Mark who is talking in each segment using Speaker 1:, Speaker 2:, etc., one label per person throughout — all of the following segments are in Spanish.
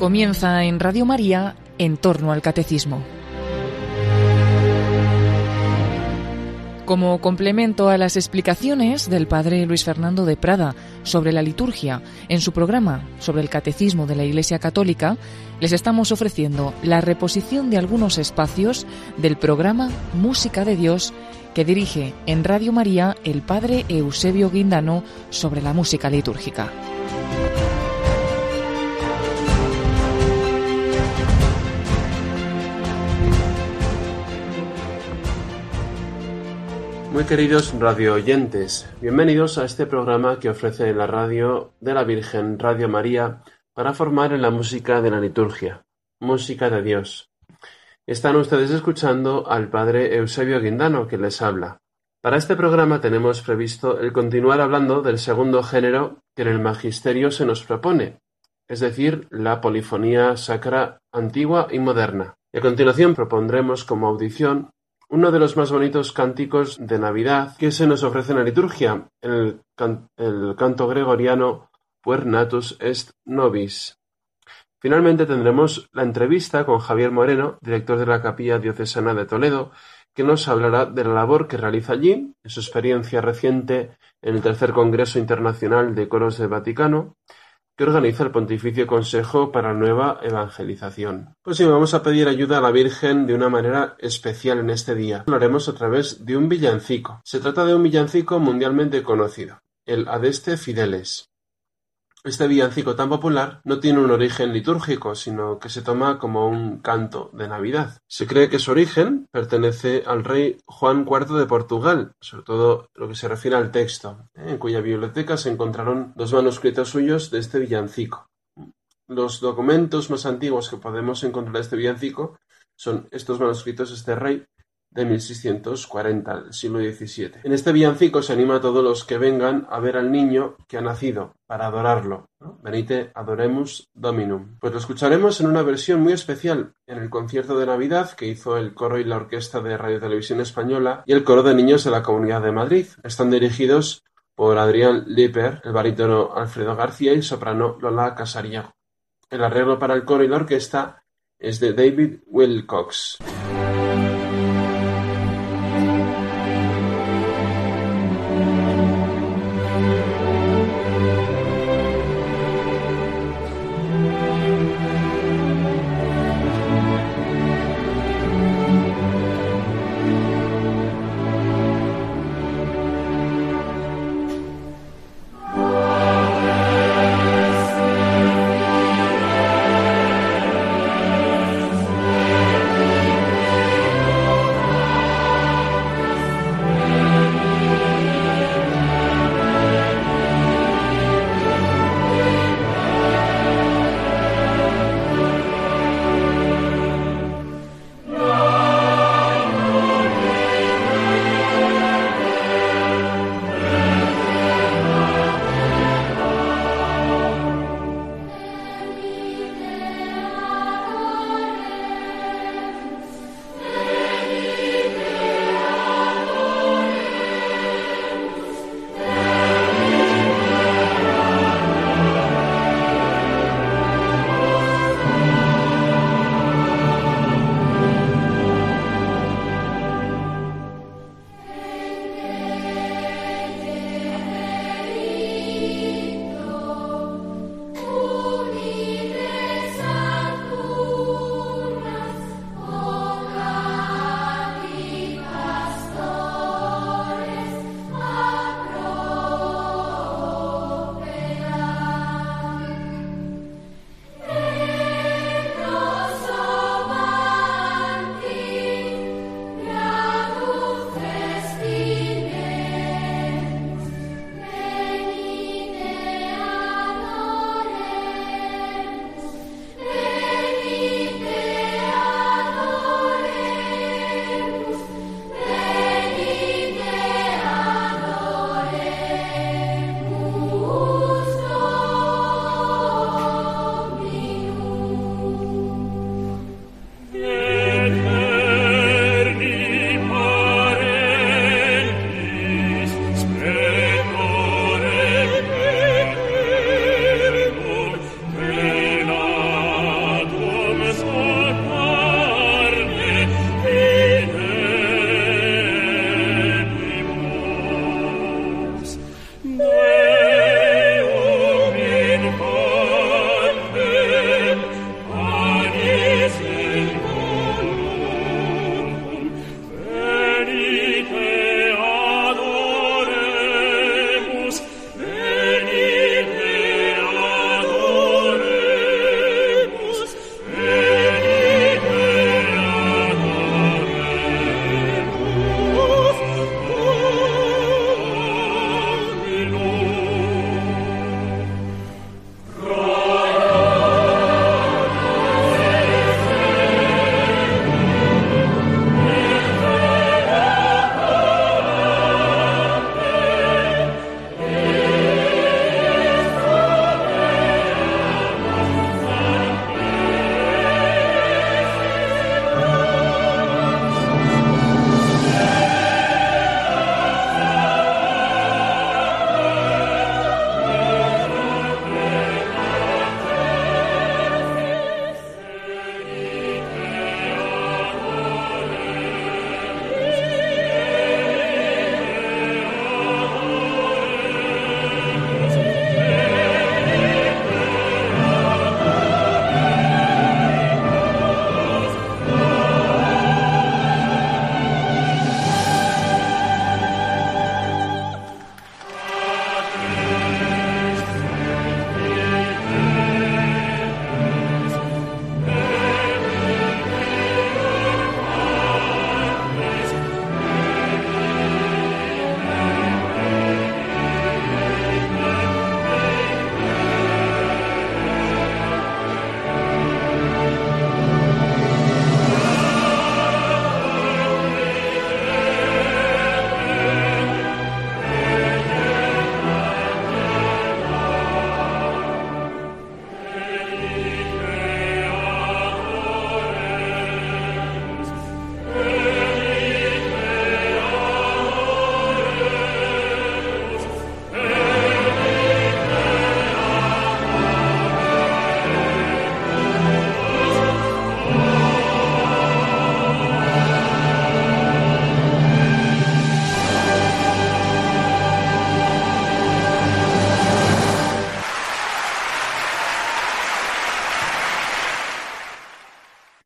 Speaker 1: Comienza en Radio María en torno al catecismo. Como complemento a las explicaciones del padre Luis Fernando de Prada sobre la liturgia en su programa sobre el catecismo de la Iglesia Católica, les estamos ofreciendo la reposición de algunos espacios del programa Música de Dios que dirige en Radio María el padre Eusebio Guindano sobre la música litúrgica.
Speaker 2: Muy queridos radio oyentes, bienvenidos a este programa que ofrece la radio de la Virgen Radio María para formar en la música de la liturgia, música de Dios. Están ustedes escuchando al Padre Eusebio Guindano que les habla. Para este programa tenemos previsto el continuar hablando del segundo género que en el Magisterio se nos propone, es decir, la polifonía sacra antigua y moderna. Y a continuación propondremos como audición uno de los más bonitos cánticos de Navidad que se nos ofrece en la liturgia, el, el canto gregoriano Puer natus est nobis. Finalmente tendremos la entrevista con Javier Moreno, director de la Capilla Diocesana de Toledo, que nos hablará de la labor que realiza allí, en su experiencia reciente en el Tercer Congreso Internacional de Coros del Vaticano, que organiza el Pontificio Consejo para Nueva Evangelización. Pues sí, vamos a pedir ayuda a la Virgen de una manera especial en este día. Lo haremos a través de un villancico. Se trata de un villancico mundialmente conocido, el Adeste Fideles. Este villancico tan popular no tiene un origen litúrgico, sino que se toma como un canto de Navidad. Se cree que su origen pertenece al rey Juan IV de Portugal, sobre todo lo que se refiere al texto, ¿eh? en cuya biblioteca se encontraron dos manuscritos suyos de este villancico. Los documentos más antiguos que podemos encontrar de este villancico son estos manuscritos de este rey de 1640, del siglo XVII. En este villancico se anima a todos los que vengan a ver al niño que ha nacido, para adorarlo. Venite, adoremus Dominum. Pues lo escucharemos en una versión muy especial, en el concierto de Navidad que hizo el coro y la orquesta de Radio Televisión Española y el coro de niños de la Comunidad de Madrid. Están dirigidos por Adrián Lipper, el barítono Alfredo García y el soprano Lola Casariego. El arreglo para el coro y la orquesta es de David Wilcox.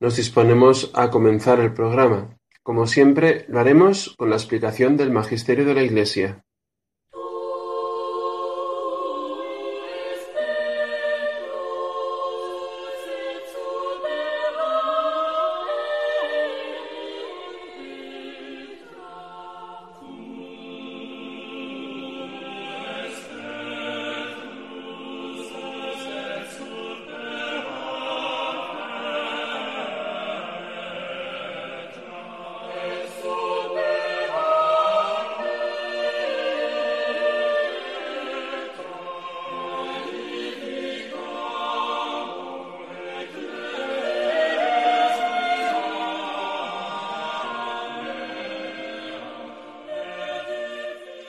Speaker 2: Nos disponemos a comenzar el programa. Como siempre, lo haremos con la explicación del Magisterio de la Iglesia.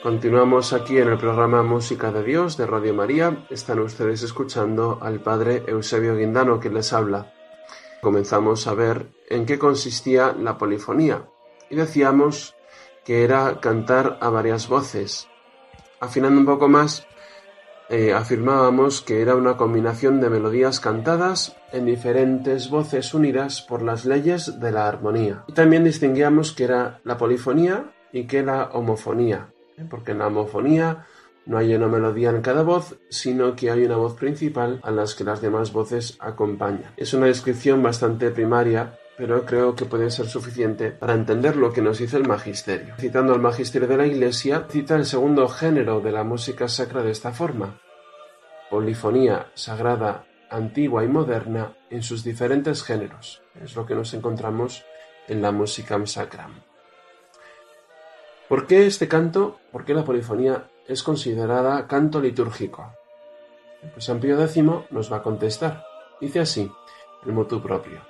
Speaker 2: Continuamos aquí en el programa Música de Dios de Radio María. Están ustedes escuchando al Padre Eusebio Guindano que les habla. Comenzamos a ver en qué consistía la polifonía y decíamos que era cantar a varias voces. Afinando un poco más, eh, afirmábamos que era una combinación de melodías cantadas en diferentes voces unidas por las leyes de la armonía. Y también distinguíamos que era la polifonía y que la homofonía porque en la homofonía no hay una melodía en cada voz, sino que hay una voz principal a las que las demás voces acompañan. Es una descripción bastante primaria, pero creo que puede ser suficiente para entender lo que nos dice el magisterio. Citando al magisterio de la Iglesia, cita el segundo género de la música sacra de esta forma, polifonía sagrada, antigua y moderna en sus diferentes géneros. Es lo que nos encontramos en la música sacra. ¿Por qué este canto, por qué la polifonía es considerada canto litúrgico? Pues San Pío X nos va a contestar. Dice así, el motu propio.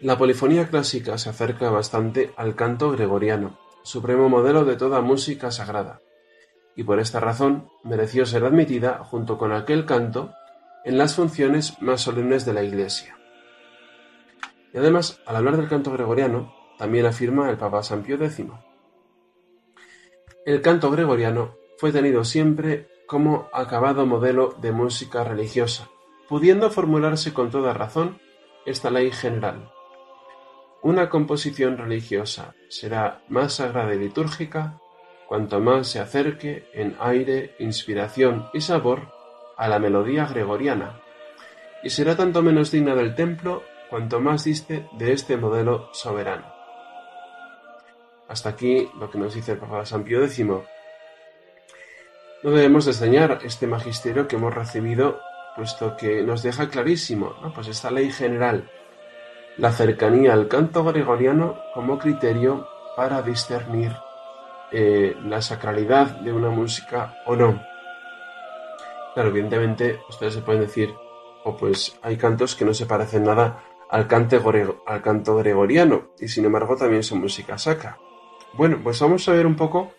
Speaker 2: La polifonía clásica se acerca bastante al canto gregoriano, supremo modelo de toda música sagrada, y por esta razón mereció ser admitida junto con aquel canto en las funciones más solemnes de la Iglesia. Y además, al hablar del canto gregoriano, también afirma el Papa San Pío X el canto gregoriano fue tenido siempre como acabado modelo de música religiosa, pudiendo formularse con toda razón esta ley general. Una composición religiosa será más sagrada y litúrgica cuanto más se acerque en aire, inspiración y sabor a la melodía gregoriana, y será tanto menos digna del templo cuanto más diste de este modelo soberano. Hasta aquí lo que nos dice el Papa San Pío X. No debemos desdeñar este magisterio que hemos recibido, puesto que nos deja clarísimo pues esta ley general, la cercanía al canto gregoriano como criterio para discernir eh, la sacralidad de una música o no. Claro, evidentemente ustedes se pueden decir, o oh, pues hay cantos que no se parecen nada al, al canto gregoriano y sin embargo también son música sacra. Bueno, pues vamos a ver un poco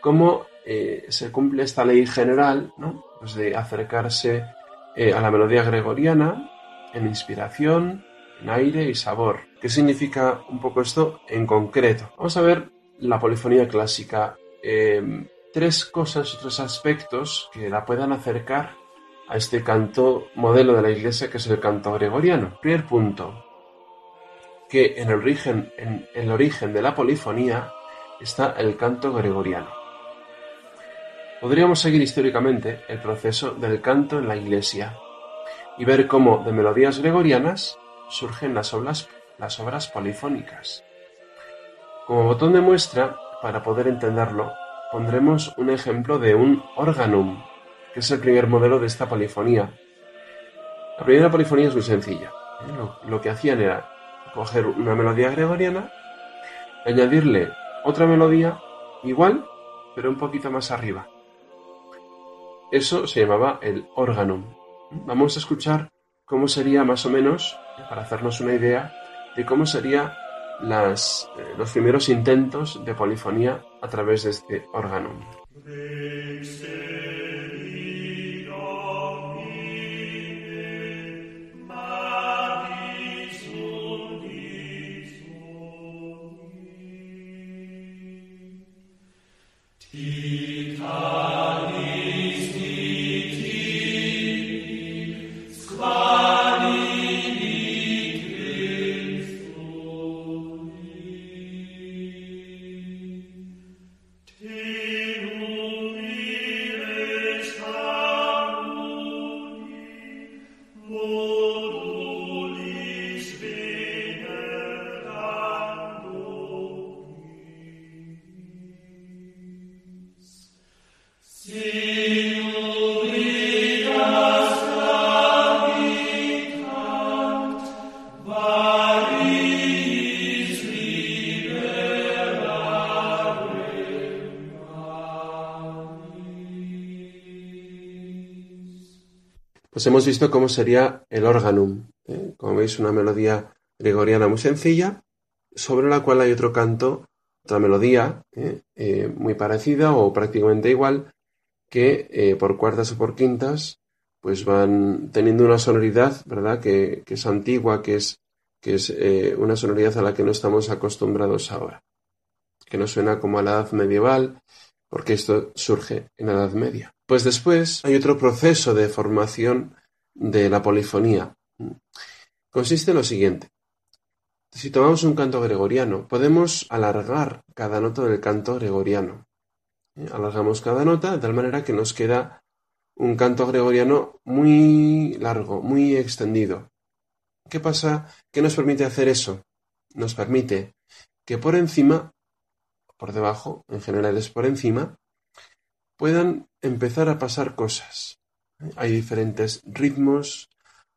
Speaker 2: cómo eh, se cumple esta ley general, ¿no? Pues de acercarse eh, a la melodía gregoriana en inspiración, en aire y sabor. ¿Qué significa un poco esto en concreto? Vamos a ver la polifonía clásica. Em, tres cosas, tres aspectos que la puedan acercar a este canto modelo de la iglesia que es el canto gregoriano. Primer punto, que en el origen, en el origen de la polifonía está el canto gregoriano. Podríamos seguir históricamente el proceso del canto en la Iglesia y ver cómo de melodías gregorianas surgen las obras, las obras polifónicas. Como botón de muestra, para poder entenderlo, pondremos un ejemplo de un organum, que es el primer modelo de esta polifonía. La primera polifonía es muy sencilla. ¿eh? lo que hacían era coger una melodía gregoriana, añadirle otra melodía igual, pero un poquito más arriba. Eso se llamaba el órgano. Vamos a escuchar cómo sería más o menos, para hacernos una idea, de cómo serían eh, los primeros intentos de polifonía a través de este órgano. Pues hemos visto cómo sería el organum. ¿eh? Como veis, una melodía gregoriana muy sencilla, sobre la cual hay otro canto, otra melodía ¿eh? Eh, muy parecida o prácticamente igual, que por cuartas o por quintas, pues van teniendo una sonoridad, ¿verdad? Que, que es antigua, que es, que es una sonoridad a la que no estamos acostumbrados ahora, que nos suena como a la edad medieval, porque esto surge en la Edad Media. Pues después hay otro proceso de formación de la polifonía. Consiste en lo siguiente. Si tomamos un canto gregoriano, podemos alargar cada nota del canto gregoriano. Alargamos cada nota de tal manera que nos queda un canto gregoriano muy largo, muy extendido. ¿Qué pasa? ¿Qué nos permite hacer eso? Nos permite que por encima por debajo, en general es por encima, puedan empezar a pasar cosas. Hay diferentes ritmos,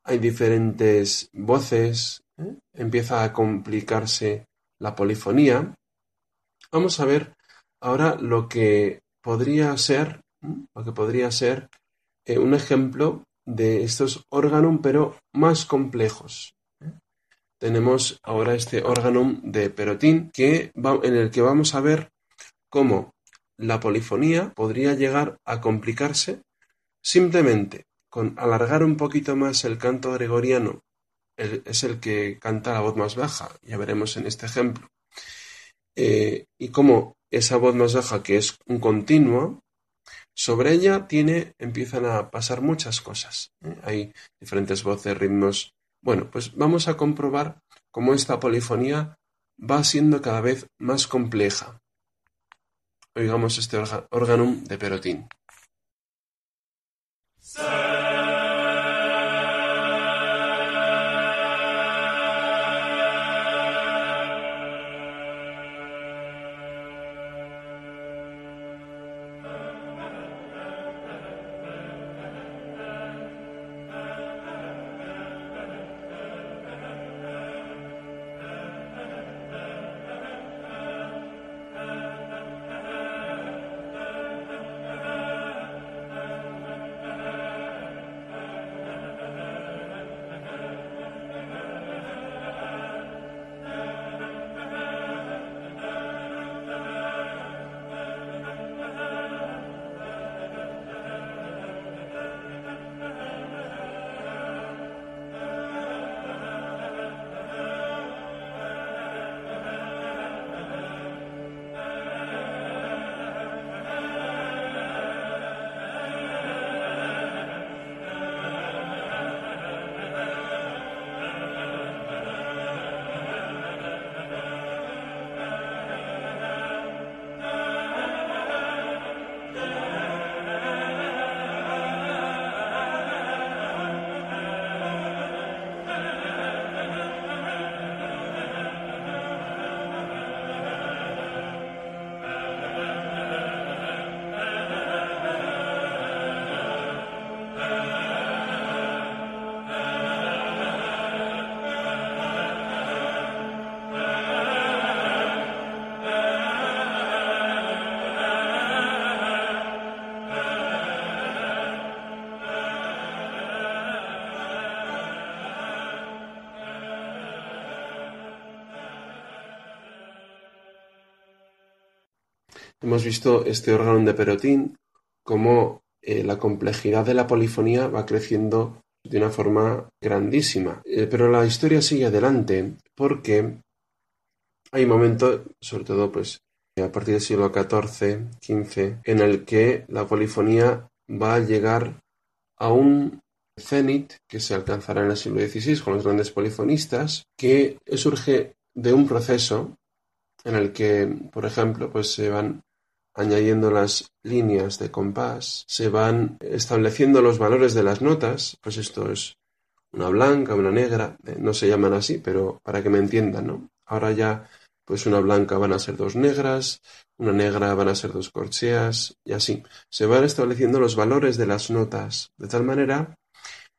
Speaker 2: hay diferentes voces, ¿eh? empieza a complicarse la polifonía. Vamos a ver ahora lo que podría ser, lo que podría ser eh, un ejemplo de estos órganos, pero más complejos tenemos ahora este órgano de Perotín que en el que vamos a ver cómo la polifonía podría llegar a complicarse simplemente con alargar un poquito más el canto gregoriano, es el que canta la voz más baja, ya veremos en este ejemplo, eh, y cómo esa voz más baja, que es un continuo, sobre ella empiezan a pasar muchas cosas. ¿eh? Hay diferentes voces, ritmos bueno, pues vamos a comprobar cómo esta polifonía va siendo cada vez más compleja. Oigamos este órgano de Perotín. Hemos visto este órgano de Perotín, cómo eh, la complejidad de la polifonía va creciendo de una forma grandísima. Eh, pero la historia sigue adelante porque hay un momento, sobre todo pues a partir del siglo XIV, XV, en el que la polifonía va a llegar a un cenit que se alcanzará en el siglo XVI con los grandes polifonistas, que surge de un proceso en el que, por ejemplo, pues se van añadiendo las líneas de compás, se van estableciendo los valores de las notas, pues esto es una blanca, una negra, eh, no se llaman así, pero para que me entiendan, ¿no? Ahora ya, pues una blanca van a ser dos negras, una negra van a ser dos corcheas, y así. Se van estableciendo los valores de las notas, de tal manera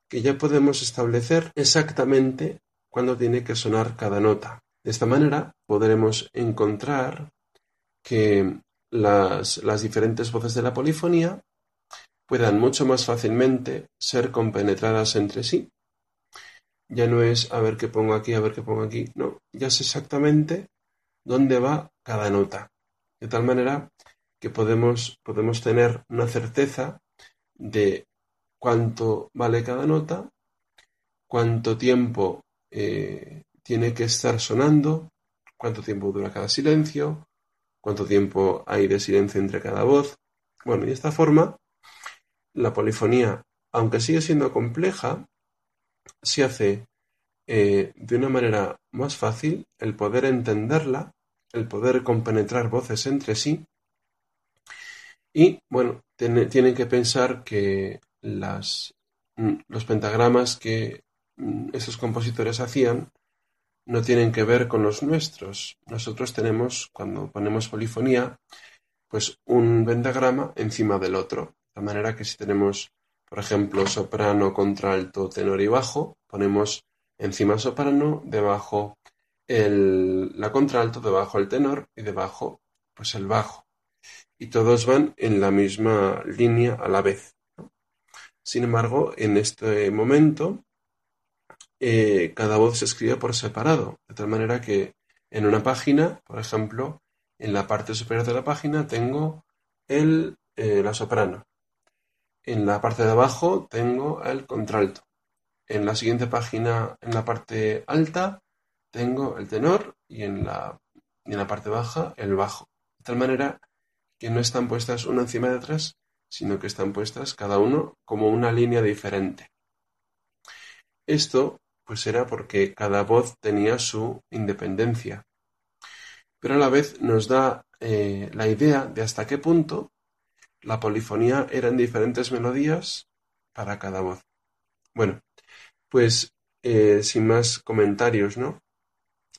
Speaker 2: que ya podemos establecer exactamente cuándo tiene que sonar cada nota. De esta manera podremos encontrar que las, diferentes voces de la polifonía puedan mucho más fácilmente ser compenetradas entre sí. Ya no es a ver qué pongo aquí, a ver qué pongo aquí, no, ya sé exactamente dónde va cada nota. De tal manera que podemos, podemos tener una certeza de cuánto vale cada nota, cuánto tiempo eh, tiene que estar sonando, cuánto tiempo dura cada silencio, cuánto tiempo hay de silencio entre cada voz. Bueno, y de esta forma, la polifonía, aunque sigue siendo compleja, se hace eh, de una manera más fácil el poder entenderla, el poder compenetrar voces entre sí. Y bueno, tienen que pensar que las, mm, los pentagramas que mm, esos compositores hacían no tienen que ver con los nuestros. Nosotros tenemos, cuando ponemos polifonía, pues un pentagrama encima del otro. De manera que si tenemos, por ejemplo, soprano, contralto, tenor y bajo, ponemos encima soprano, debajo el, la contralto, debajo el tenor y debajo pues el bajo. Y todos van en la misma línea a la vez. Sin embargo, en este momento eh, cada voz se escribe por separado, de tal manera que en una página, por ejemplo, en la parte superior de la página tengo el, eh, la soprano. En la parte de abajo tengo el contralto. En la siguiente página, en la parte alta, tengo el tenor y en la, y en la parte baja el bajo. De tal manera que no están puestas una encima de otras, sino que están puestas cada uno como una línea diferente. Esto pues era porque cada voz tenía su independencia. Pero a la vez nos da eh, la idea de hasta qué punto la polifonía eran diferentes melodías para cada voz. Bueno, pues eh, sin más comentarios, ¿no?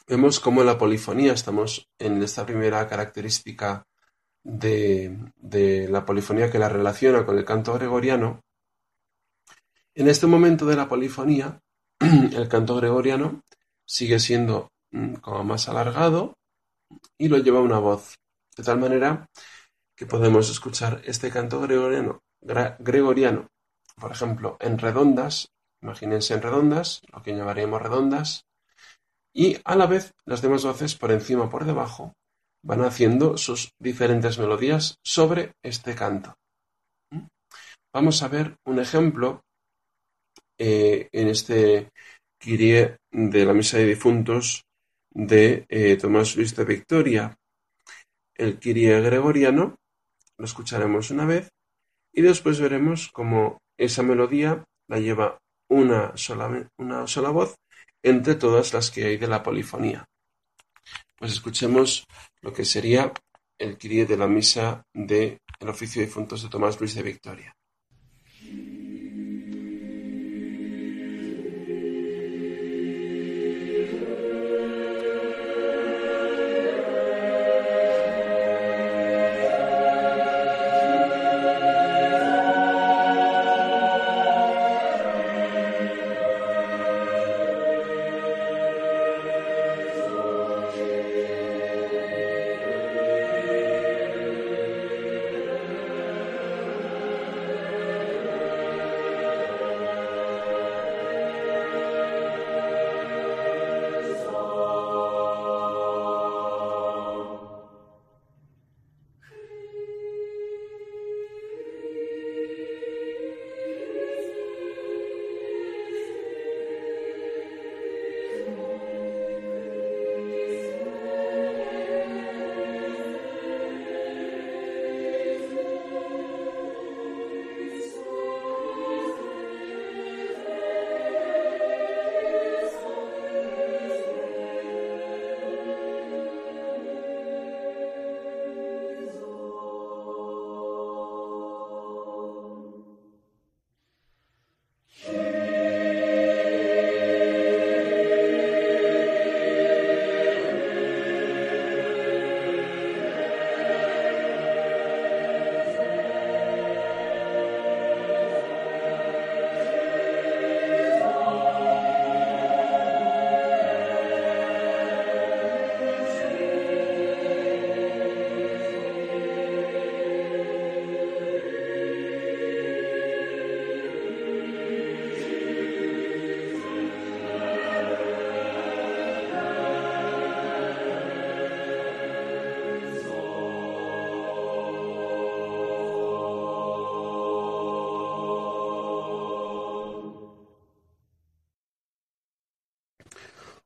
Speaker 2: Vemos cómo la polifonía, estamos en esta primera característica de, de la polifonía que la relaciona con el canto gregoriano. En este momento de la polifonía, el canto gregoriano sigue siendo mm, como más alargado y lo lleva una voz, de tal manera que podemos escuchar este canto gregoriano, gregoriano por ejemplo, en redondas, imagínense en redondas, lo que llamaríamos redondas, y a la vez las demás voces por encima o por debajo van haciendo sus diferentes melodías sobre este canto. ¿Mm? Vamos a ver un ejemplo eh, en este Kyrie de la Misa de Difuntos de eh, Tomás Luis de Victoria. El Kyrie gregoriano lo escucharemos una vez y después veremos cómo esa melodía la lleva una sola, una sola voz entre todas las que hay de la polifonía. Pues escuchemos lo que sería el Kyrie de la Misa del Oficio de Difuntos de Tomás Luis de Victoria.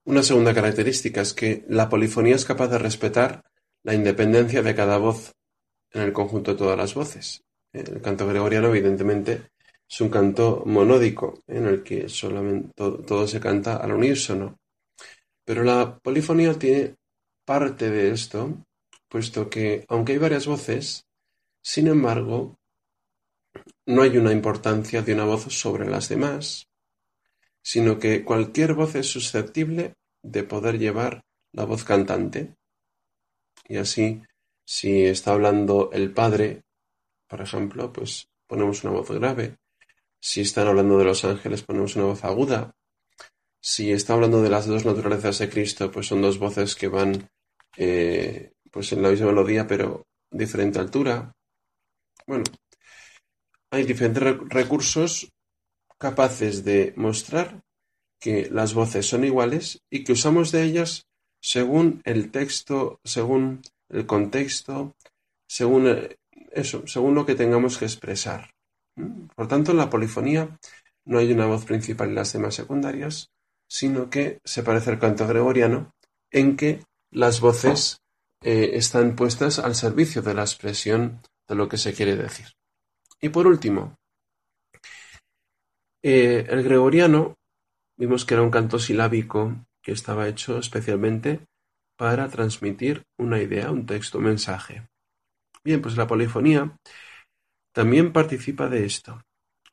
Speaker 2: Una segunda característica es que la polifonía es capaz de respetar la independencia de cada voz en el conjunto de todas las voces. El canto gregoriano, evidentemente, es un canto monódico en el que solamente todo, se canta al unísono. Pero la polifonía tiene parte de esto, puesto que, aunque hay varias voces, sin embargo, no hay una importancia de una voz sobre las demás, sino que cualquier voz es susceptible de poder llevar la voz cantante. Y así, si está hablando el padre, por ejemplo, pues ponemos una voz grave. Si están hablando de los ángeles, ponemos una voz aguda. Si está hablando de las dos naturalezas de Cristo, pues son dos voces que van eh, pues en la misma melodía, pero diferente altura. Bueno, hay diferentes recursos capaces de mostrar que las voces son iguales y que usamos de ellas según el texto, según el contexto, según eh, eso, según lo que tengamos que expresar. Por tanto, en la polifonía no hay una voz principal y las demás secundarias, sino que se parece al canto gregoriano en que las voces eh, están puestas al servicio de la expresión de lo que se quiere decir. Y por último, eh, el gregoriano vimos que era un canto silábico que estaba hecho especialmente para transmitir una idea, un texto, un mensaje. Bien, pues la polifonía también participa de esto,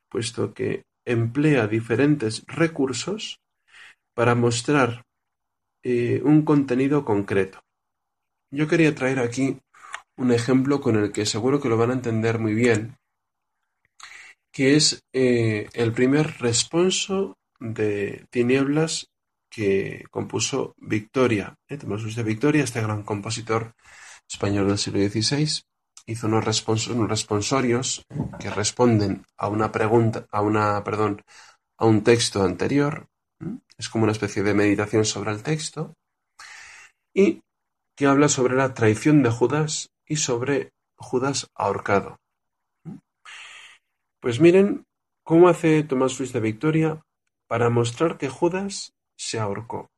Speaker 2: puesto que emplea diferentes recursos para mostrar eh, un contenido concreto. Yo quería traer aquí un ejemplo con el que seguro que lo van a entender muy bien, que es eh, el primer responso de Tinieblas que compuso Victoria. ¿eh? De Victoria, este gran compositor español del siglo XVI, hizo unos, responsorios que responden a una pregunta, a una, perdón, a un texto anterior. Es como una especie de meditación sobre el texto. Y que habla sobre la traición de Judas y sobre Judas ahorcado. Pues miren cómo hace Tomás Luis de Victoria para mostrar que Judas se ahorcó.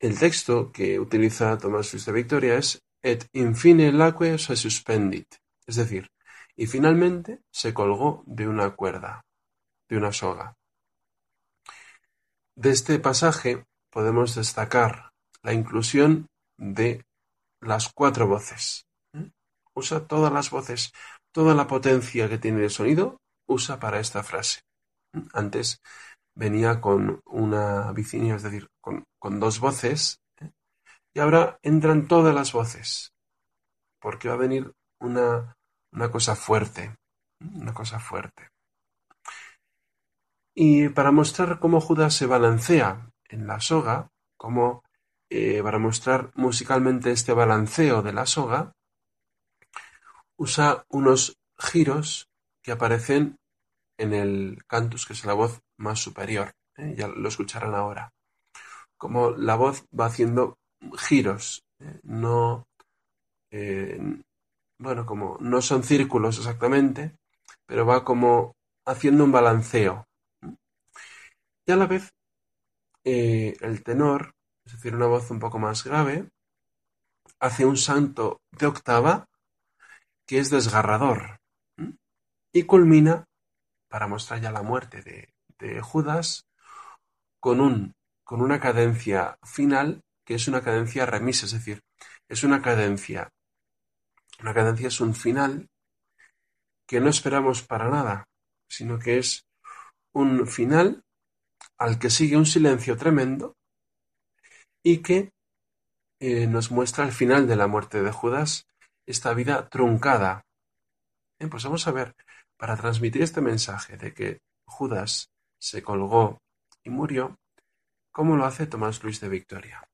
Speaker 2: El texto que utiliza Tomás Luis de Victoria es et infine laque se suspendit, es decir, y finalmente se colgó de una cuerda, de una soga. De este pasaje podemos destacar la inclusión de las cuatro voces. ¿eh? Usa todas las voces Toda la potencia que tiene el sonido usa para esta frase. Antes venía con una vicinio, es decir, con, dos voces, ¿eh? y ahora entran todas las voces, porque va a venir una, cosa fuerte, una cosa fuerte. Y para mostrar cómo Judas se balancea en la soga, como eh, para mostrar musicalmente este balanceo de la soga, usa unos giros que aparecen en el cantus, que es la voz más superior. ¿eh? Ya lo escucharán ahora. Como la voz va haciendo giros, ¿eh? no, eh, bueno, como no son círculos exactamente, pero va como haciendo un balanceo. Y a la vez, el tenor, es decir, una voz un poco más grave, hace un santo de octava que es desgarrador y culmina, para mostrar ya la muerte de, Judas, con, un, con una cadencia final que es una cadencia remisa, es decir, es una cadencia. Una cadencia es un final que no esperamos para nada, sino que es un final al que sigue un silencio tremendo y que eh, nos muestra el final de la muerte de Judas esta vida truncada. pues vamos a ver, para transmitir este mensaje de que Judas se colgó y murió, ¿cómo lo hace Tomás Luis de Victoria?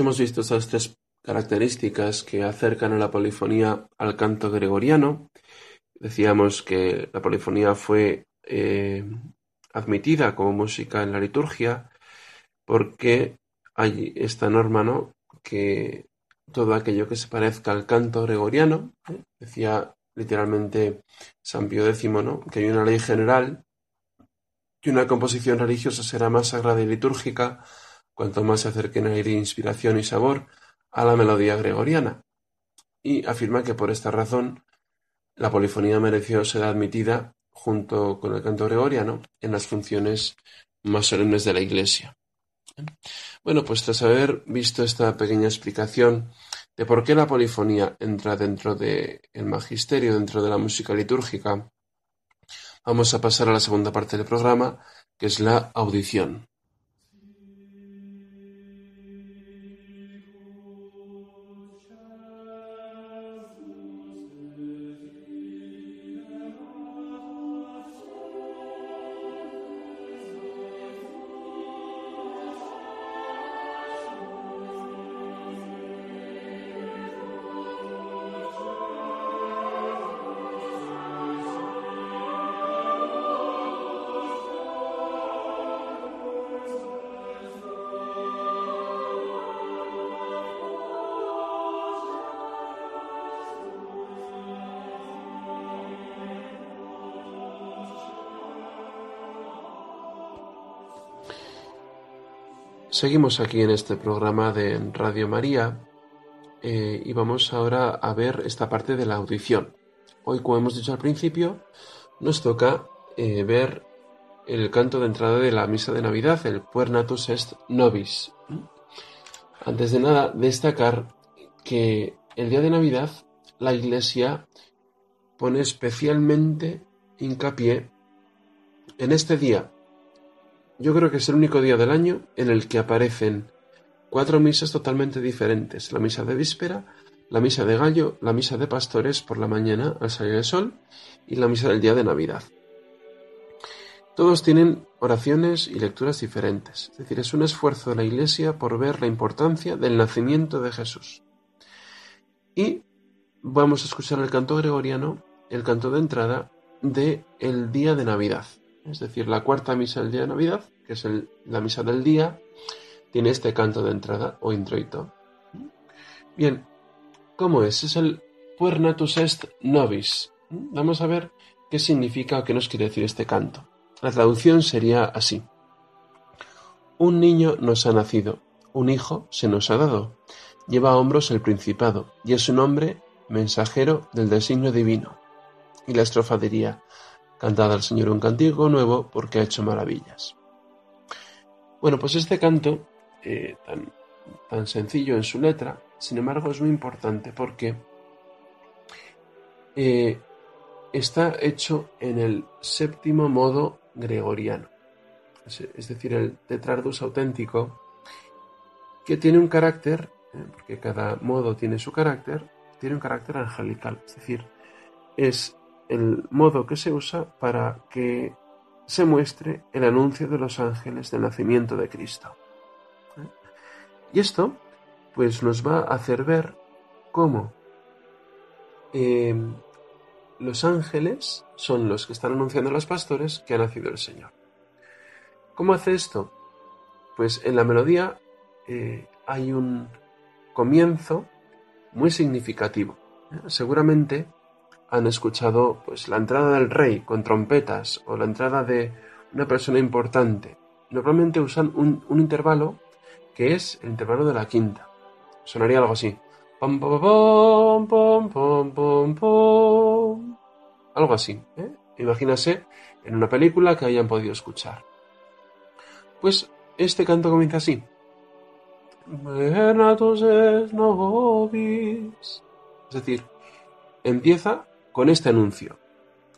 Speaker 2: Hemos visto estas tres características que acercan a la polifonía al canto gregoriano. Decíamos que la polifonía fue eh, admitida como música en la liturgia porque hay esta norma, ¿no? Que todo aquello que se parezca al canto gregoriano, ¿eh? decía literalmente San Pío X, ¿no? Que hay una ley general que una composición religiosa será más sagrada y litúrgica cuanto más se acerquen aire, inspiración y sabor a la melodía gregoriana. Y afirma que por esta razón la polifonía mereció ser admitida junto con el canto gregoriano en las funciones más solemnes de la Iglesia. Bueno, pues tras haber visto esta pequeña explicación de por qué la polifonía entra dentro del magisterio, dentro de la música litúrgica, vamos a pasar a la segunda parte del programa, que es la audición. Seguimos aquí en este programa de Radio María eh, y vamos ahora a ver esta parte de la audición. Hoy, como hemos dicho al principio, nos toca eh, ver el canto de entrada de la misa de Navidad, el Puernatus est Nobis. Antes de nada, destacar que el día de Navidad la Iglesia pone especialmente hincapié en este día yo creo que es el único día del año en el que aparecen cuatro misas totalmente diferentes. La misa de víspera, la misa de gallo, la misa de pastores por la mañana al salir el sol y la misa del día de Navidad. Todos tienen oraciones y lecturas diferentes, es decir, es un esfuerzo de la Iglesia por ver la importancia del nacimiento de Jesús. Y vamos a escuchar el canto gregoriano, el canto de entrada de el día de Navidad es decir, la cuarta misa del día de Navidad, que es la misa del día, tiene este canto de entrada o introito. Bien, ¿cómo es? Es el Puernatus est nobis. Vamos a ver qué significa o qué nos quiere decir este canto. La traducción sería así. Un niño nos ha nacido, un hijo se nos ha dado, lleva a hombros el principado, y es un hombre mensajero del designio divino. Y la estrofa diría, Cantad al Señor un cantigo nuevo porque ha hecho maravillas. Bueno, pues este canto, eh, tan, tan sencillo en su letra, sin embargo es muy importante porque eh, está hecho en el séptimo modo gregoriano, es, decir, el tetrardus auténtico, que tiene un carácter, eh, porque cada modo tiene su carácter, tiene un carácter angelical, es decir, es el modo que se usa para que se muestre el anuncio de los ángeles del nacimiento de Cristo. ¿Eh? Y esto, pues nos va a hacer ver cómo eh, los ángeles son los que están anunciando a los pastores que ha nacido el Señor. ¿Cómo hace esto? Pues en la melodía eh, hay un comienzo muy significativo. Seguramente han escuchado pues la entrada del rey con trompetas o la entrada de una persona importante. Normalmente usan un, intervalo que es el intervalo de la quinta. Sonaría algo así. algo así. ¿eh? Imagínase en una película que hayan podido escuchar. Pues este canto comienza así. Es decir, empieza con este anuncio.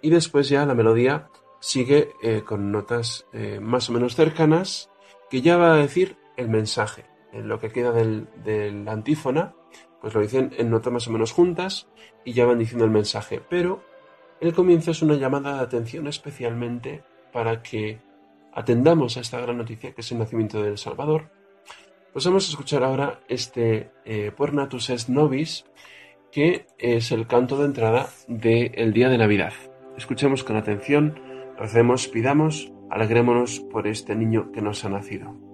Speaker 2: Y después ya la melodía sigue eh, con notas eh, más o menos cercanas que ya va a decir el mensaje. En lo que queda del, del antífona, pues lo dicen en notas más o menos juntas y ya van diciendo el mensaje. Pero el comienzo es una llamada de atención especialmente para que atendamos a esta gran noticia que es el nacimiento del Salvador, Pues vamos a escuchar ahora este eh, Por Natus est Nobis, que es el canto de entrada del día de Navidad. Escuchemos con atención, recemos, pidamos, alegrémonos por este niño que nos ha nacido.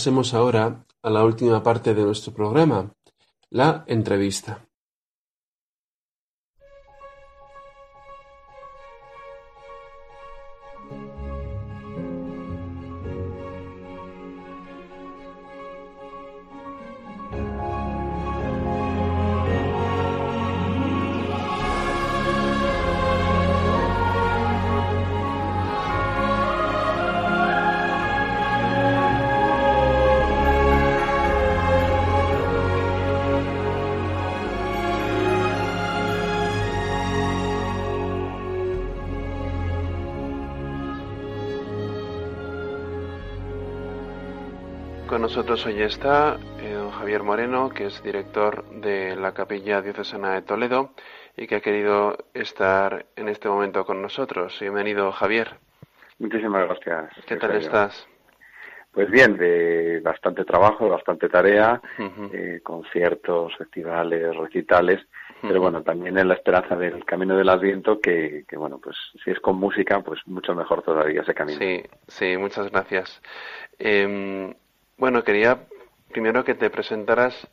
Speaker 2: Pasemos ahora a la última parte de nuestro programa, la entrevista. Nosotros hoy está eh, don Javier Moreno, que es director de la Capilla Diocesana de Toledo y que ha querido estar en este momento con nosotros. Bienvenido, Javier.
Speaker 3: Muchísimas gracias.
Speaker 2: ¿Qué tal estás?
Speaker 3: Pues bien, de bastante trabajo, bastante tarea, eh, conciertos, festivales, recitales, pero bueno, también en la esperanza del camino del Adviento, que, que, bueno, pues si es con música, pues mucho mejor todavía ese camino.
Speaker 4: Sí, sí, muchas gracias. Eh, bueno, quería primero que te presentaras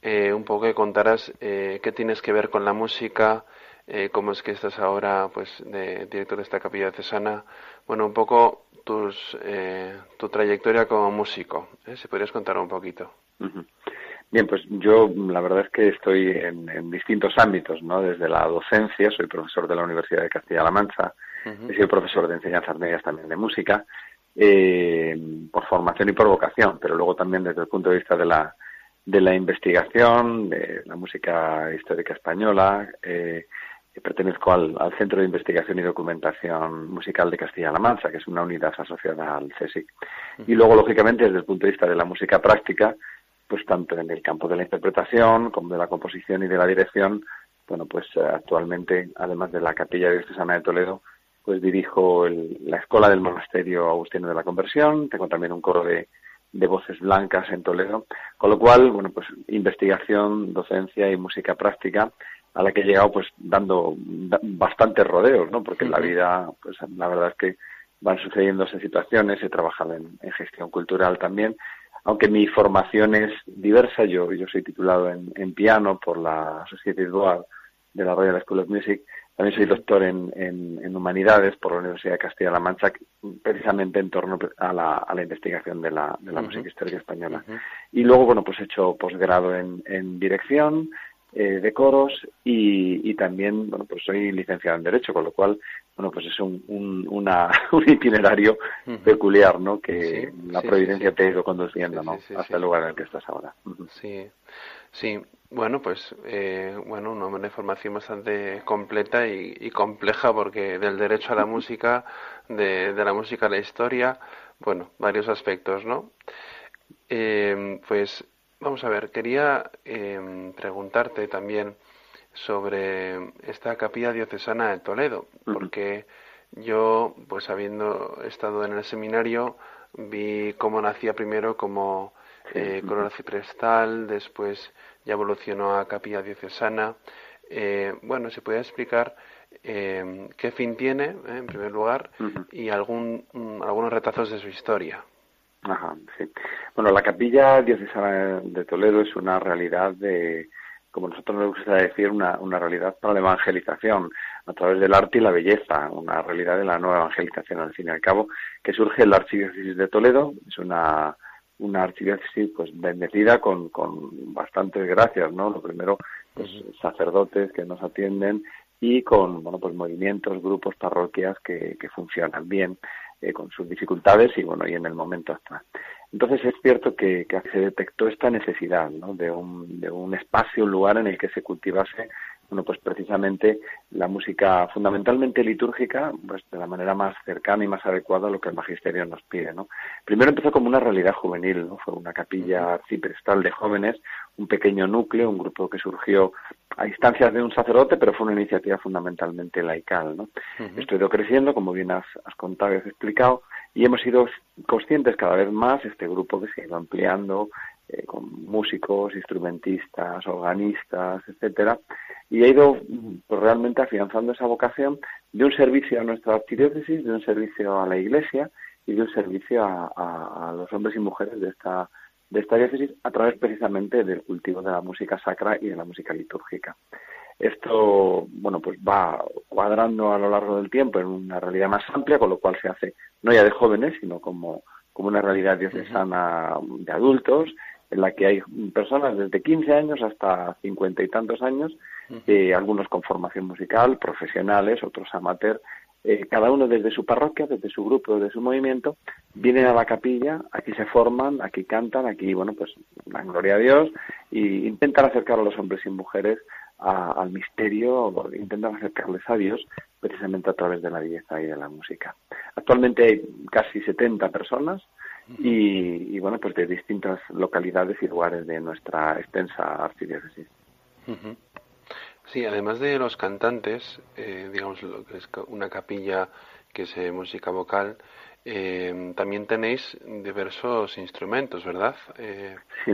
Speaker 4: eh, un poco, que contaras eh, qué tienes que ver con la música, eh, cómo es que estás ahora, pues, de director de esta capilla de Cesana. Bueno, un poco tus, eh, tu trayectoria como músico. ¿eh? Si podrías contar un poquito.
Speaker 3: Bien, pues yo la verdad es que estoy en, distintos ámbitos, ¿no? Desde la docencia, soy profesor de la Universidad de Castilla-La Mancha, he sido profesor de enseñanzas medias también de música, eh, por formación y por vocación, pero luego también desde el punto de vista de la, de la investigación, de la música histórica española, eh, pertenezco al, Centro de Investigación y Documentación Musical de Castilla-La Mancha, que es una unidad asociada al CSIC. Y luego, lógicamente, desde el punto de vista de la música práctica, pues tanto en el campo de la interpretación como de la composición y de la dirección, bueno, pues eh, actualmente, además de la Capilla Diocesana de Toledo, pues dirijo la Escuela del Monasterio Agustino de la Conversión, tengo también un coro de, de voces blancas en Toledo, con lo cual, bueno, pues investigación, docencia y música práctica a la que he llegado pues dando bastantes rodeos, ¿no? Porque en la vida, pues la verdad es que van sucediéndose situaciones, he trabajado en, gestión cultural también, aunque mi formación es diversa, yo, yo soy titulado en, piano por la Society Dual de la Royal School of Music, también soy doctor en, en, humanidades por la Universidad de Castilla-La Mancha, precisamente en torno a la, a la investigación de la, de la música histórica española. Y luego, bueno, pues he hecho posgrado en, en dirección, eh, de coros y, también, bueno, pues soy licenciado en Derecho, con lo cual, bueno, pues es un, un, una, un itinerario peculiar, ¿no? Que la providencia te ha ido conduciendo, ¿no? Hasta el lugar en el que estás ahora.
Speaker 4: Sí, sí. Bueno, pues, eh, bueno, una, formación bastante completa y, compleja porque del derecho a la música, de, de la música a la historia, bueno, varios aspectos, ¿no? Eh, pues Vamos a ver, quería em, preguntarte también sobre esta capilla diocesana de Toledo, porque yo, pues habiendo estado en el seminario, vi cómo nacía primero como eh, corona ciprestal, después ya evolucionó a capilla diocesana. Eh, bueno, ¿se puede explicar em, qué fin tiene, eh, en primer lugar, y algún, mm, algunos retazos de su historia?
Speaker 3: Ajá, sí. Bueno, la capilla diocesana de Toledo es una realidad de, como nosotros nos gusta decir, una, una realidad para la evangelización a través del arte y la belleza, una realidad de la nueva evangelización al fin y al cabo, que surge en la archidiócesis de Toledo, es una, una archidiócesis pues bendecida con, con bastantes gracias, ¿no? Lo primero, pues sacerdotes que nos atienden y con, bueno, pues movimientos, grupos, parroquias que, que funcionan bien. Eh, con sus dificultades y bueno y en el momento actual. Entonces es cierto que, que se detectó esta necesidad ¿no? de, un, de un espacio, un lugar en el que se cultivase bueno, pues precisamente la música fundamentalmente litúrgica, pues de la manera más cercana y más adecuada a lo que el magisterio nos pide, ¿no? Primero empezó como una realidad juvenil, ¿no? Fue una capilla ciprestal de jóvenes, un pequeño núcleo, un grupo que surgió a instancias de un sacerdote, pero fue una iniciativa fundamentalmente laical, ¿no? Esto ha ido creciendo, como bien has, contado y has explicado, y hemos sido conscientes cada vez más, este grupo que se ha ido ampliando, eh, con músicos, instrumentistas, organistas, etcétera, y ha ido pues, realmente afianzando esa vocación de un servicio a nuestra archidiócesis, de un servicio a la Iglesia y de un servicio a, los hombres y mujeres de esta de esta diócesis a través precisamente del cultivo de la música sacra y de la música litúrgica. Esto, bueno, pues va cuadrando a lo largo del tiempo en una realidad más amplia, con lo cual se hace no ya de jóvenes, sino como, como una realidad diocesana de adultos en la que hay personas desde 15 años hasta 50 y tantos años, eh, algunos con formación musical, profesionales, otros amateur, eh, cada uno desde su parroquia, desde su grupo, desde su movimiento, vienen a la capilla, aquí se forman, aquí cantan, aquí, bueno, pues dan gloria a Dios y intentan acercar a los hombres y mujeres al misterio, intentan acercarles a Dios precisamente a través de la belleza y de la música. Actualmente hay casi 70 personas y, bueno, pues de distintas localidades y lugares de nuestra extensa archidiócesis.
Speaker 4: Sí, además de los cantantes, eh, digamos lo que es una capilla que es música vocal, eh, también tenéis diversos instrumentos, ¿verdad?
Speaker 3: Eh... Sí,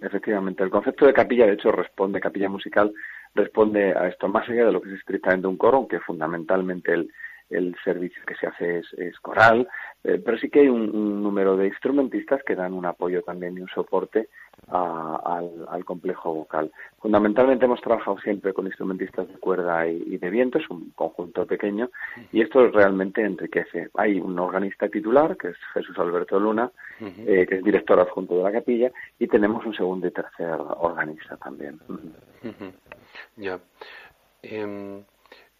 Speaker 3: efectivamente. El concepto de capilla, de hecho, responde, capilla musical, responde a esto, más allá de lo que es estrictamente un coro, aunque fundamentalmente el, el servicio que se hace es, coral, eh, pero sí que hay un, número de instrumentistas que dan un apoyo también y un soporte al, complejo vocal. Fundamentalmente hemos trabajado siempre con instrumentistas de cuerda y, de viento, es un conjunto pequeño, y esto realmente enriquece. Hay un organista titular, que es Jesús Alberto Luna, eh, que es director adjunto de la capilla, y tenemos un segundo y tercer organista también.
Speaker 4: Ya. Em,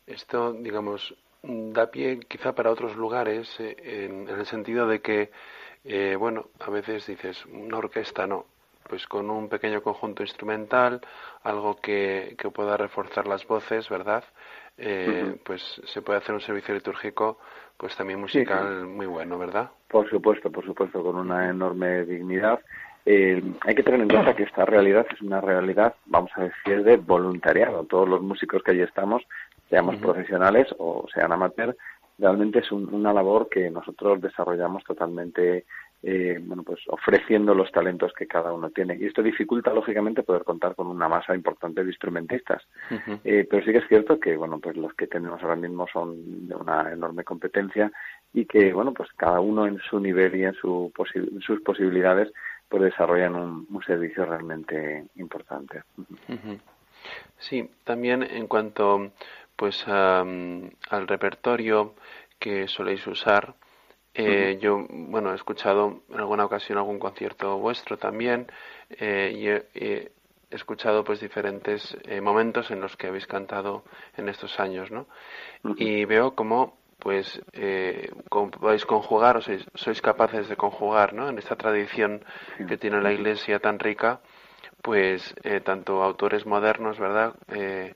Speaker 4: esto, digamos, da pie quizá para otros lugares eh, en, el sentido de que, eh, bueno, a veces dices, una orquesta no, pues con un pequeño conjunto instrumental, algo que, que pueda reforzar las voces, ¿verdad? Eh, Pues se puede hacer un servicio litúrgico, pues también musical muy bueno, ¿verdad?
Speaker 3: Por supuesto, por supuesto, con una enorme dignidad. Eh, hay que tener en cuenta que esta realidad es una realidad, vamos a decir, de voluntariado. Todos los músicos que allí estamos seamos profesionales o sean amateurs, realmente es una labor que nosotros desarrollamos totalmente, eh, bueno, pues ofreciendo los talentos que cada uno tiene. Y esto dificulta, lógicamente, poder contar con una masa importante de instrumentistas. Eh, pero sí que es cierto que, bueno, pues los que tenemos ahora mismo son de una enorme competencia y que, bueno, pues cada uno en su nivel y en, su sus posibilidades, pues desarrollan un, un servicio realmente importante.
Speaker 4: Sí, también en cuanto pues al repertorio que soléis usar. Eh, yo, bueno, he escuchado en alguna ocasión algún concierto vuestro también eh, y he, escuchado pues diferentes eh, momentos en los que habéis cantado en estos años, ¿no? Y veo cómo pues podéis conjugar o sois, sois, capaces de conjugar, ¿no? En esta tradición que tiene la Iglesia tan rica, pues eh, tanto autores modernos, ¿verdad? Eh,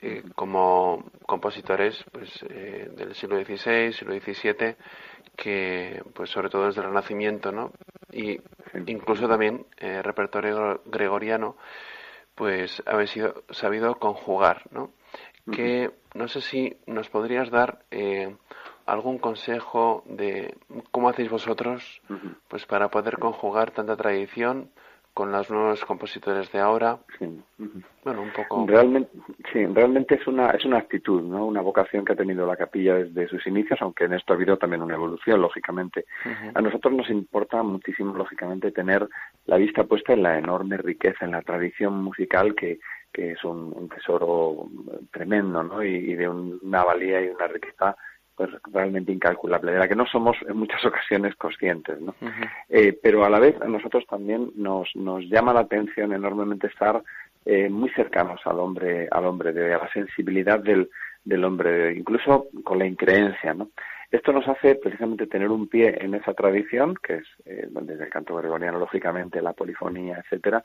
Speaker 4: eh, como compositores pues, del siglo XVI, siglo XVII, que pues sobre todo desde el Renacimiento, ¿no? Y incluso también repertorio gregoriano, pues habéis sido, sabido conjugar, ¿no? Que no sé si nos podrías dar algún consejo de cómo hacéis vosotros, pues para poder conjugar tanta tradición con los nuevos compositores de ahora.
Speaker 3: Bueno, un poco. Realmente, sí, realmente es una es una actitud, ¿no? Una vocación que ha tenido la capilla desde sus inicios, aunque en esto ha habido también una evolución, lógicamente. A nosotros nos importa muchísimo, lógicamente, tener la vista puesta en la enorme riqueza, en la tradición musical que que es un, tesoro tremendo, ¿no? Y, de una valía y una riqueza pues realmente incalculable, de la que no somos en muchas ocasiones conscientes, ¿no? Eh, pero a la vez a nosotros también nos, nos llama la atención enormemente estar eh, muy cercanos al hombre, al hombre, de, a la sensibilidad del, del hombre, incluso con la increencia, ¿no? Esto nos hace precisamente tener un pie en esa tradición, que es eh, desde el canto gregoriano, lógicamente, la polifonía, etcétera,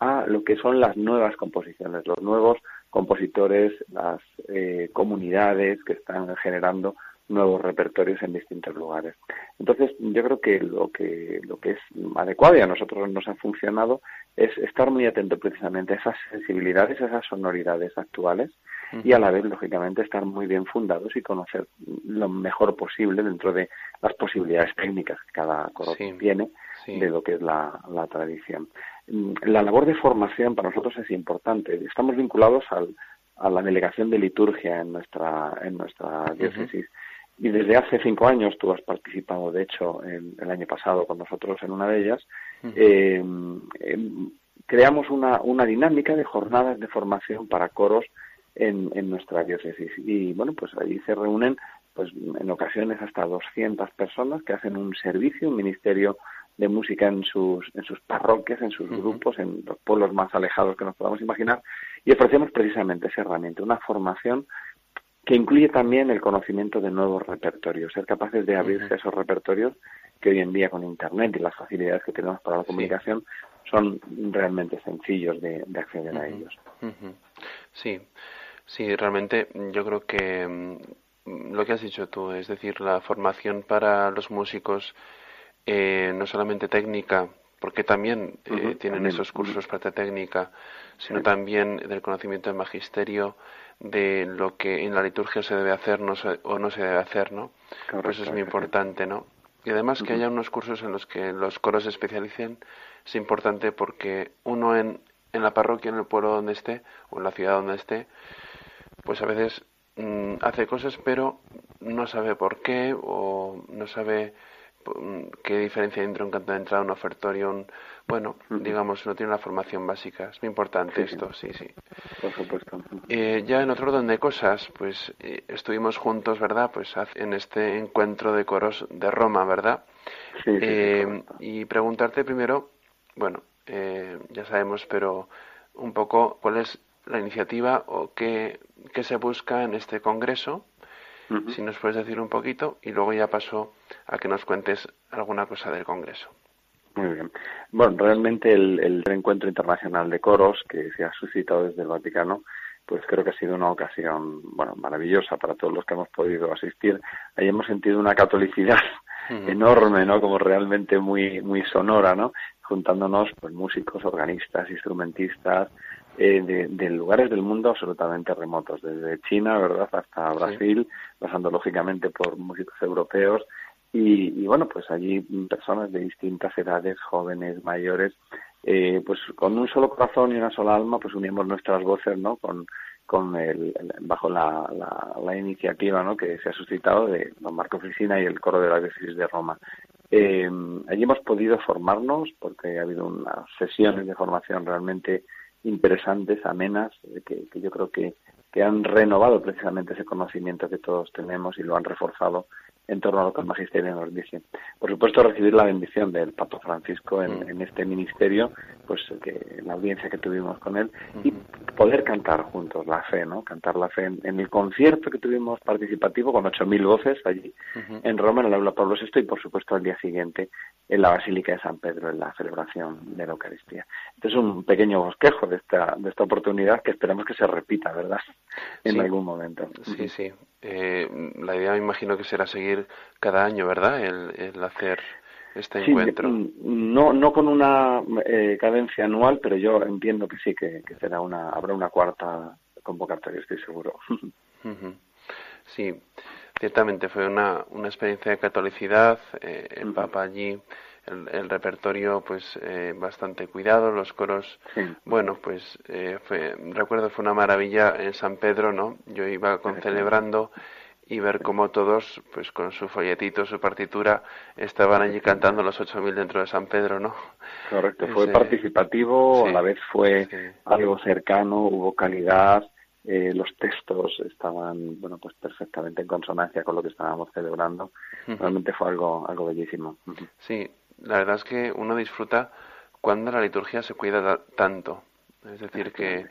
Speaker 3: a lo que son las nuevas composiciones, los nuevos compositores, las eh, comunidades que están generando nuevos repertorios en distintos lugares. Entonces, yo creo que lo que lo que es adecuado y a nosotros nos ha funcionado es estar muy atento precisamente a esas sensibilidades, a esas sonoridades actuales y a la vez, lógicamente, estar muy bien fundados y conocer lo mejor posible dentro de las posibilidades técnicas que cada coro tiene de lo que es la, la tradición. La labor de formación para nosotros es importante. Estamos vinculados al, a la delegación de liturgia en nuestra en nuestra diócesis y desde hace cinco años tú has participado, de hecho, el año pasado con nosotros en una de ellas, eh, em, creamos una, una dinámica de jornadas de formación para coros en, en nuestra diócesis. Y bueno, pues allí se reúnen pues en ocasiones hasta 200 personas que hacen un servicio, un ministerio de música en sus, en sus parroquias, en sus grupos, en los pueblos más alejados que nos podamos imaginar, y ofrecemos precisamente esa herramienta, una formación que incluye también el conocimiento de nuevos repertorios, ser capaces de abrirse a esos repertorios que hoy en día con Internet y las facilidades que tenemos para la comunicación son realmente sencillos de, acceder a ellos.
Speaker 4: Sí, sí, realmente yo creo que mm, lo que has dicho tú, es decir, la formación para los músicos, eh, no solamente técnica, porque también eh, tienen esos cursos para técnica, sino también del conocimiento del magisterio, de lo que en la liturgia se debe hacer no o no se debe hacer, ¿no? Pues eso es muy importante, ¿no? Y además que haya unos cursos en los que los coros se especialicen es importante porque uno en, en la parroquia, en el pueblo donde esté, o en la ciudad donde esté, pues a veces mm, hace cosas pero no sabe por qué o no sabe qué diferencia hay entre un canto de entrada, un ofertorio, bueno, digamos, no tiene una formación básica. Es muy importante esto, sí, sí.
Speaker 3: Por supuesto.
Speaker 4: Eh, ya en otro orden de cosas, pues eh, estuvimos juntos, ¿verdad? Pues en este encuentro de coros de Roma, ¿verdad?
Speaker 3: Sí,
Speaker 4: eh, y preguntarte primero, bueno, ya sabemos, pero un poco cuál es la iniciativa o qué, qué se busca en este congreso, si nos puedes decir un poquito, y luego ya paso a que nos cuentes alguna cosa del congreso.
Speaker 3: Muy bien. Bueno, realmente el, el encuentro internacional de coros que se ha suscitado desde el Vaticano, pues creo que ha sido una ocasión, bueno, maravillosa para todos los que hemos podido asistir. Ahí hemos sentido una catolicidad enorme, ¿no? Como realmente muy, muy sonora, ¿no? Juntándonos, pues, músicos, organistas, instrumentistas, eh, de, lugares del mundo absolutamente remotos, desde China, ¿verdad?, hasta Brasil, pasando lógicamente por músicos europeos, y, bueno, pues allí personas de distintas edades, jóvenes, mayores, eh, pues con un solo corazón y una sola alma, pues unimos nuestras voces, ¿no? Con, con el, bajo la, la, iniciativa ¿no? que se ha suscitado de don Marco Frisina y el coro de la diócesis de Roma. Eh, allí hemos podido formarnos porque ha habido unas sesiones de formación realmente interesantes, amenas, que, que yo creo que, que han renovado precisamente ese conocimiento que todos tenemos y lo han reforzado en torno a lo que el magisterio nos dice. Por supuesto, recibir la bendición del Papa Francisco en, mm. este ministerio, pues que la audiencia que tuvimos con él, y poder cantar juntos la fe, ¿no? Cantar la fe en, el concierto que tuvimos participativo con 8.000 voces allí en Roma, en el aula Pablo VI, y por supuesto al día siguiente en la Basílica de San Pedro, en la celebración de la Eucaristía. Este es un pequeño bosquejo de esta, de esta oportunidad que esperamos que se repita, ¿verdad? En algún momento.
Speaker 4: Sí, sí. Eh, la idea me imagino que será seguir cada año, ¿verdad? El, hacer este encuentro.
Speaker 3: No, no con una eh, cadencia anual, pero yo entiendo que sí, que, será una, habrá una cuarta convocatoria, estoy seguro.
Speaker 4: Sí, ciertamente fue una, una experiencia de catolicidad. Eh, el Papa allí el, repertorio pues eh, bastante cuidado, los coros, bueno, pues eh, fue, recuerdo fue una maravilla en San Pedro, ¿no? Yo iba con celebrando y ver cómo todos, pues con su folletito, su partitura, estaban allí cantando los 8.000 dentro de San Pedro, ¿no?
Speaker 3: Correcto, fue participativo, a la vez fue algo cercano, hubo calidad, eh, los textos estaban bueno pues perfectamente en consonancia con lo que estábamos celebrando. Realmente fue algo algo bellísimo.
Speaker 4: Sí la verdad es que uno disfruta cuando la liturgia se cuida tanto. Es decir, que...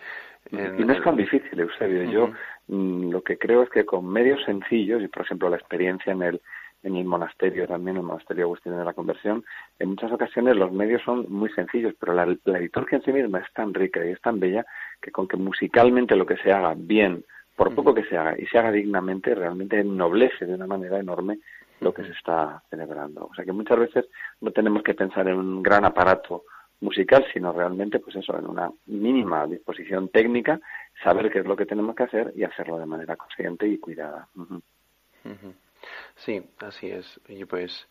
Speaker 3: y no es tan difícil, Eusebio. Yo mm, lo que creo es que con medios sencillos, y por ejemplo la experiencia en el, en el monasterio también, el monasterio Agustín de la Conversión, en muchas ocasiones los medios son muy sencillos, pero la, la liturgia en sí misma es tan rica y es tan bella que con que musicalmente lo que se haga bien, por poco que se haga, y se haga dignamente, realmente ennoblece de una manera enorme lo que se está celebrando. O sea que muchas veces no tenemos que pensar en un gran aparato musical, sino realmente, pues eso, en una mínima disposición técnica, saber qué es lo que tenemos que hacer y hacerlo de manera consciente y cuidada.
Speaker 4: Sí, así es. Y pues,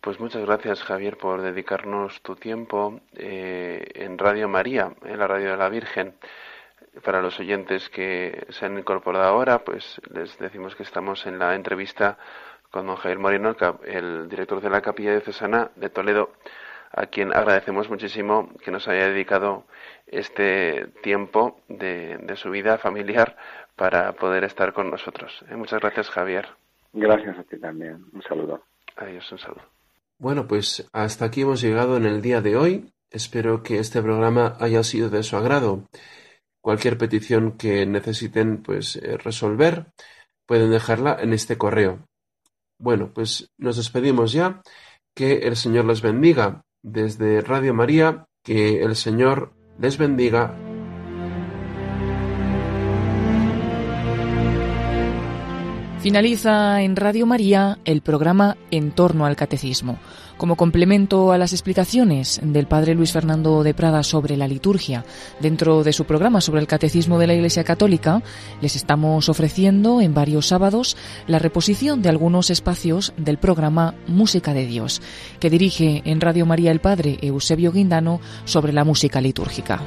Speaker 4: pues muchas gracias, Javier, por dedicarnos tu tiempo eh, en Radio María, en la Radio de la Virgen. Para los oyentes que se han incorporado ahora, pues les decimos que estamos en la entrevista con don Javier Moreno, el director de la Capilla de Cesana de Toledo, a quien agradecemos muchísimo que nos haya dedicado este tiempo de, su vida familiar para poder estar con nosotros. Eh, muchas gracias, Javier.
Speaker 3: Gracias a ti también. Un saludo.
Speaker 4: Adiós, un saludo.
Speaker 2: Bueno, pues hasta aquí hemos llegado en el día de hoy. Espero que este programa haya sido de su agrado. Cualquier petición que necesiten pues eh, resolver pueden dejarla en este correo bueno, pues nos despedimos ya. Que el Señor les bendiga. Desde Radio María, que el Señor les bendiga.
Speaker 1: Finaliza en Radio María el programa En torno al Catecismo. Como complemento a las explicaciones del Padre Luis Fernando de Prada sobre la liturgia dentro de su programa sobre el Catecismo de la Iglesia Católica, les estamos ofreciendo en varios sábados la reposición de algunos espacios del programa Música de Dios, que dirige en Radio María el Padre Eusebio Guindano sobre la música litúrgica.